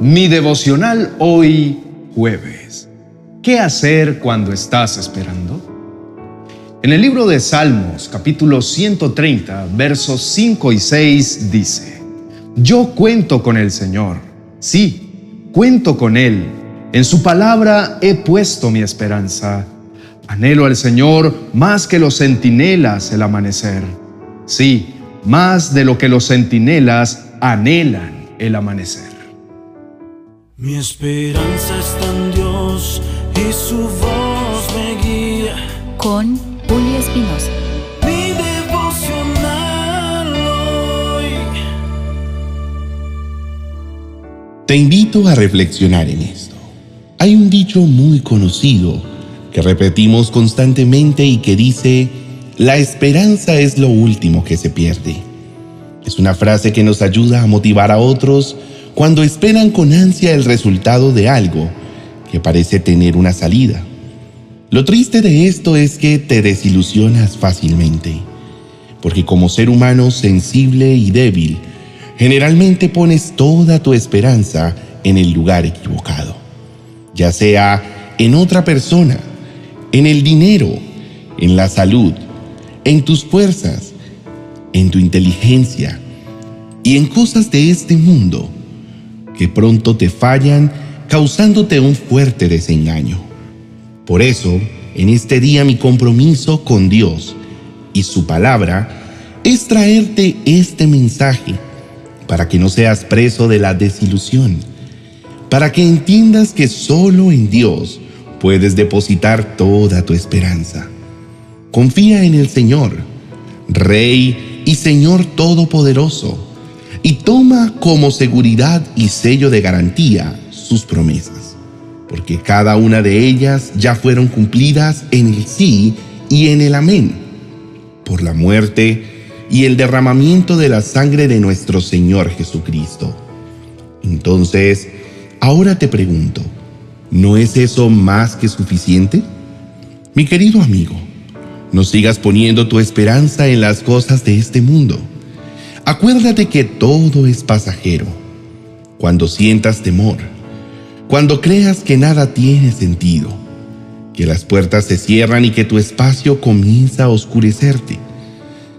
Mi devocional hoy jueves. ¿Qué hacer cuando estás esperando? En el libro de Salmos, capítulo 130, versos 5 y 6 dice, Yo cuento con el Señor, sí, cuento con Él. En su palabra he puesto mi esperanza. Anhelo al Señor más que los centinelas el amanecer. Sí, más de lo que los centinelas anhelan el amanecer. Mi esperanza está en Dios y su voz me guía. Con Julio Espinosa. Mi devocional hoy. Te invito a reflexionar en esto. Hay un dicho muy conocido que repetimos constantemente y que dice, la esperanza es lo último que se pierde. Es una frase que nos ayuda a motivar a otros cuando esperan con ansia el resultado de algo que parece tener una salida. Lo triste de esto es que te desilusionas fácilmente, porque como ser humano sensible y débil, generalmente pones toda tu esperanza en el lugar equivocado, ya sea en otra persona, en el dinero, en la salud, en tus fuerzas, en tu inteligencia y en cosas de este mundo que pronto te fallan causándote un fuerte desengaño. Por eso, en este día mi compromiso con Dios y su palabra es traerte este mensaje para que no seas preso de la desilusión, para que entiendas que solo en Dios puedes depositar toda tu esperanza. Confía en el Señor, Rey y Señor Todopoderoso y toma como seguridad y sello de garantía sus promesas, porque cada una de ellas ya fueron cumplidas en el sí y en el amén, por la muerte y el derramamiento de la sangre de nuestro Señor Jesucristo. Entonces, ahora te pregunto, ¿no es eso más que suficiente? Mi querido amigo, no sigas poniendo tu esperanza en las cosas de este mundo Acuérdate que todo es pasajero. Cuando sientas temor, cuando creas que nada tiene sentido, que las puertas se cierran y que tu espacio comienza a oscurecerte,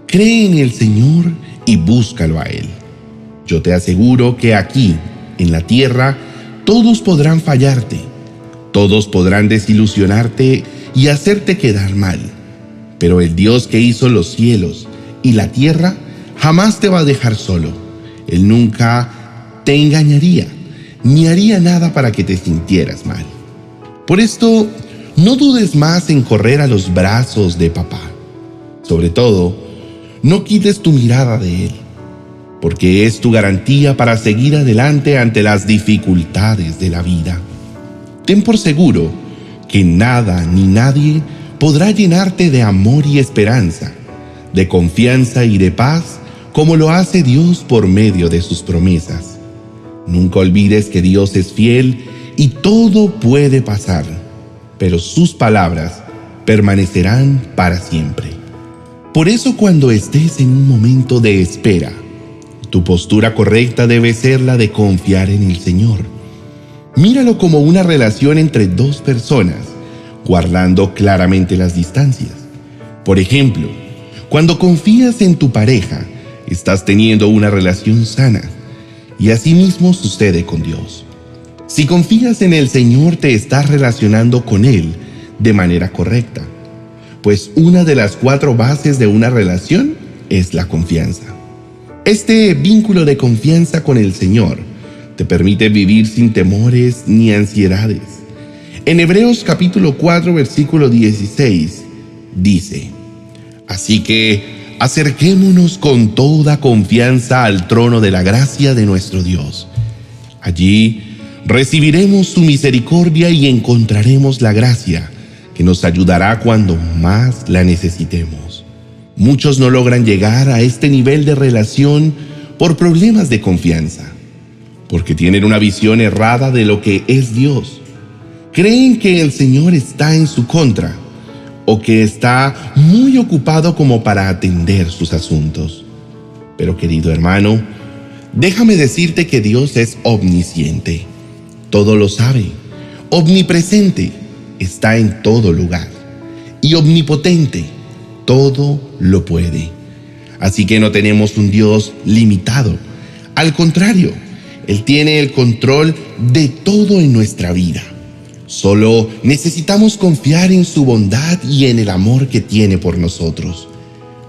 cree en el Señor y búscalo a Él. Yo te aseguro que aquí, en la tierra, todos podrán fallarte, todos podrán desilusionarte y hacerte quedar mal, pero el Dios que hizo los cielos y la tierra jamás te va a dejar solo. Él nunca te engañaría, ni haría nada para que te sintieras mal. Por esto, no dudes más en correr a los brazos de papá. Sobre todo, no quites tu mirada de él, porque es tu garantía para seguir adelante ante las dificultades de la vida. Ten por seguro que nada ni nadie podrá llenarte de amor y esperanza, de confianza y de paz como lo hace Dios por medio de sus promesas. Nunca olvides que Dios es fiel y todo puede pasar, pero sus palabras permanecerán para siempre. Por eso cuando estés en un momento de espera, tu postura correcta debe ser la de confiar en el Señor. Míralo como una relación entre dos personas, guardando claramente las distancias. Por ejemplo, cuando confías en tu pareja, estás teniendo una relación sana. Y asimismo sucede con Dios. Si confías en el Señor, te estás relacionando con Él de manera correcta. Pues una de las cuatro bases de una relación es la confianza. Este vínculo de confianza con el Señor te permite vivir sin temores ni ansiedades. En Hebreos capítulo 4 versículo 16 dice, Así que acerquémonos con toda confianza al trono de la gracia de nuestro Dios. Allí recibiremos su misericordia y encontraremos la gracia que nos ayudará cuando más la necesitemos. Muchos no logran llegar a este nivel de relación por problemas de confianza, porque tienen una visión errada de lo que es Dios. Creen que el Señor está en su contra o que está muy ocupado como para atender sus asuntos. Pero querido hermano, déjame decirte que Dios es omnisciente, todo lo sabe, omnipresente, está en todo lugar, y omnipotente, todo lo puede. Así que no tenemos un Dios limitado, al contrario, Él tiene el control de todo en nuestra vida. Solo necesitamos confiar en su bondad y en el amor que tiene por nosotros,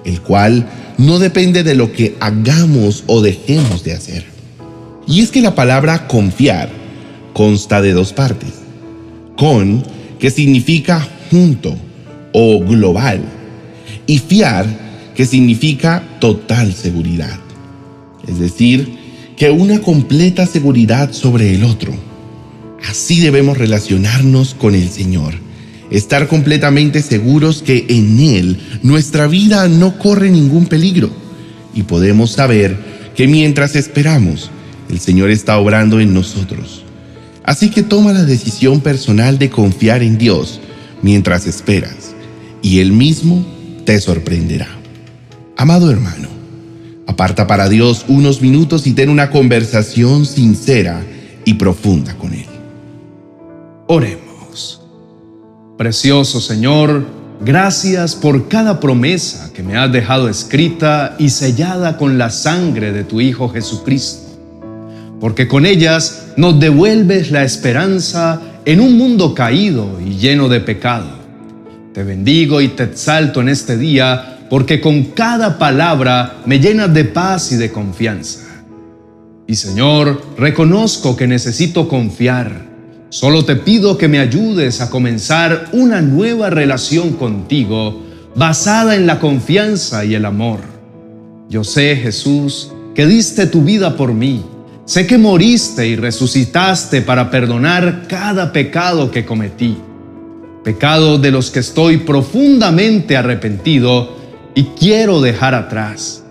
el cual no depende de lo que hagamos o dejemos de hacer. Y es que la palabra confiar consta de dos partes. Con, que significa junto o global, y fiar, que significa total seguridad. Es decir, que una completa seguridad sobre el otro Así debemos relacionarnos con el Señor, estar completamente seguros que en Él nuestra vida no corre ningún peligro y podemos saber que mientras esperamos, el Señor está obrando en nosotros. Así que toma la decisión personal de confiar en Dios mientras esperas y Él mismo te sorprenderá. Amado hermano, aparta para Dios unos minutos y ten una conversación sincera y profunda con Él. Oremos. Precioso Señor, gracias por cada promesa que me has dejado escrita y sellada con la sangre de tu Hijo Jesucristo, porque con ellas nos devuelves la esperanza en un mundo caído y lleno de pecado. Te bendigo y te exalto en este día, porque con cada palabra me llenas de paz y de confianza. Y Señor, reconozco que necesito confiar Solo te pido que me ayudes a comenzar una nueva relación contigo basada en la confianza y el amor. Yo sé, Jesús, que diste tu vida por mí. Sé que moriste y resucitaste para perdonar cada pecado que cometí. Pecado de los que estoy profundamente arrepentido y quiero dejar atrás.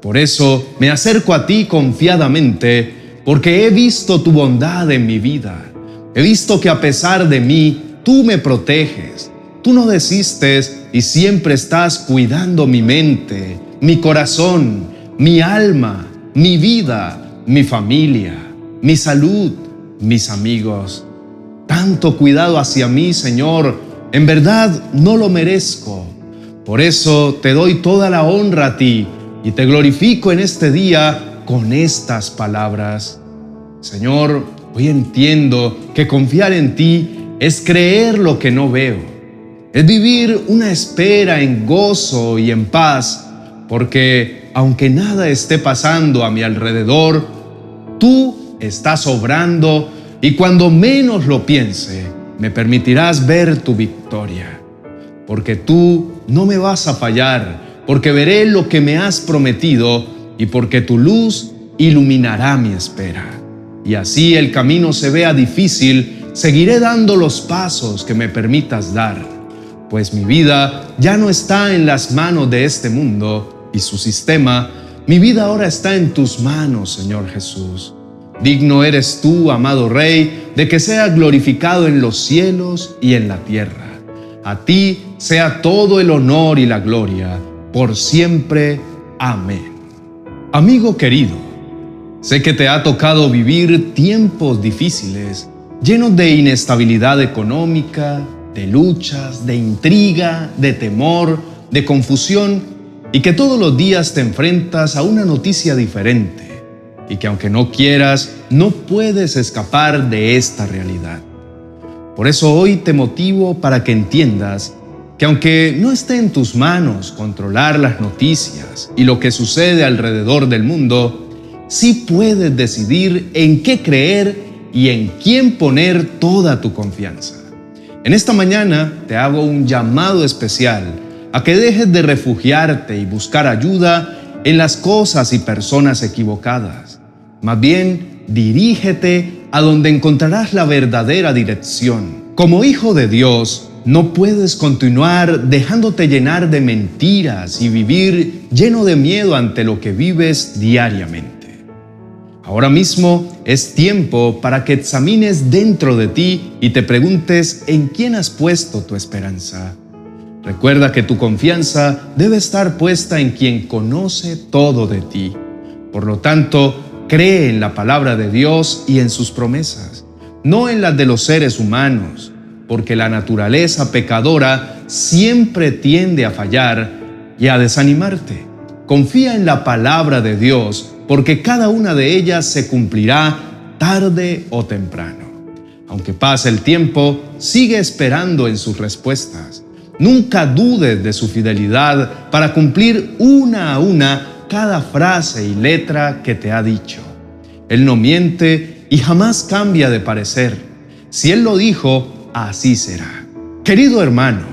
Por eso me acerco a ti confiadamente porque he visto tu bondad en mi vida He visto que a pesar de mí, tú me proteges. Tú no desistes y siempre estás cuidando mi mente, mi corazón, mi alma, mi vida, mi familia, mi salud, mis amigos. Tanto cuidado hacia mí, Señor, en verdad no lo merezco. Por eso te doy toda la honra a ti y te glorifico en este día con estas palabras. Señor, Hoy entiendo que confiar en ti es creer lo que no veo. Es vivir una espera en gozo y en paz, porque aunque nada esté pasando a mi alrededor, tú estás obrando y cuando menos lo piense, me permitirás ver tu victoria. Porque tú no me vas a fallar, porque veré lo que me has prometido y porque tu luz iluminará mi espera y así el camino se vea difícil, seguiré dando los pasos que me permitas dar, pues mi vida ya no está en las manos de este mundo y su sistema, mi vida ahora está en tus manos, Señor Jesús. Digno eres tú, amado Rey, de que sea glorificado en los cielos y en la tierra. A ti sea todo el honor y la gloria, por siempre. Amén. Amigo querido, Sé que te ha tocado vivir tiempos difíciles, llenos de inestabilidad económica, de luchas, de intriga, de temor, de confusión, y que todos los días te enfrentas a una noticia diferente, y que aunque no quieras, no puedes escapar de esta realidad. Por eso hoy te motivo para que entiendas que aunque no esté en tus manos controlar las noticias y lo que sucede alrededor del mundo, sí puedes decidir en qué creer y en quién poner toda tu confianza. En esta mañana te hago un llamado especial a que dejes de refugiarte y buscar ayuda en las cosas y personas equivocadas. Más bien, dirígete a donde encontrarás la verdadera dirección. Como hijo de Dios, no puedes continuar dejándote llenar de mentiras y vivir lleno de miedo ante lo que vives diariamente. Ahora mismo es tiempo para que examines dentro de ti y te preguntes en quién has puesto tu esperanza. Recuerda que tu confianza debe estar puesta en quien conoce todo de ti. Por lo tanto, cree en la palabra de Dios y en sus promesas, no en las de los seres humanos, porque la naturaleza pecadora siempre tiende a fallar y a desanimarte. Confía en la palabra de Dios, porque cada una de ellas se cumplirá tarde o temprano. Aunque pase el tiempo, sigue esperando en sus respuestas. Nunca dudes de su fidelidad para cumplir una a una cada frase y letra que te ha dicho. Él no miente y jamás cambia de parecer. Si Él lo dijo, así será. Querido hermano,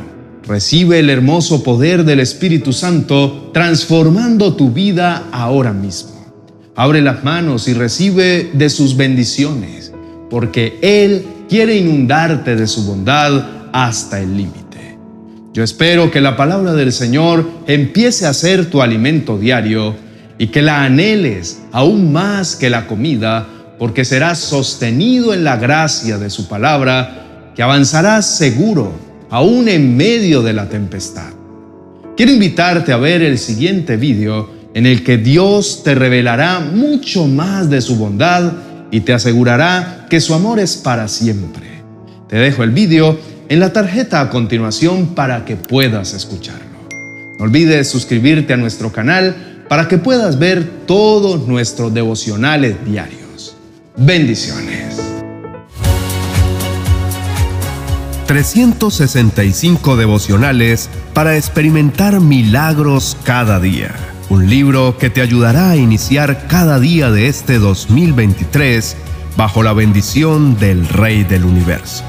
recibe el hermoso poder del Espíritu Santo transformando tu vida ahora mismo. Abre las manos y recibe de sus bendiciones, porque Él quiere inundarte de su bondad hasta el límite. Yo espero que la palabra del Señor empiece a ser tu alimento diario y que la anheles aún más que la comida, porque serás sostenido en la gracia de su palabra, que avanzarás seguro aún en medio de la tempestad. Quiero invitarte a ver el siguiente video en el que Dios te revelará mucho más de su bondad y te asegurará que su amor es para siempre. Te dejo el video en la tarjeta a continuación para que puedas escucharlo. No olvides suscribirte a nuestro canal para que puedas ver todos nuestros devocionales diarios. Bendiciones. 365 devocionales para experimentar milagros cada día. Un libro que te ayudará a iniciar cada día de este 2023 bajo la bendición del Rey del Universo.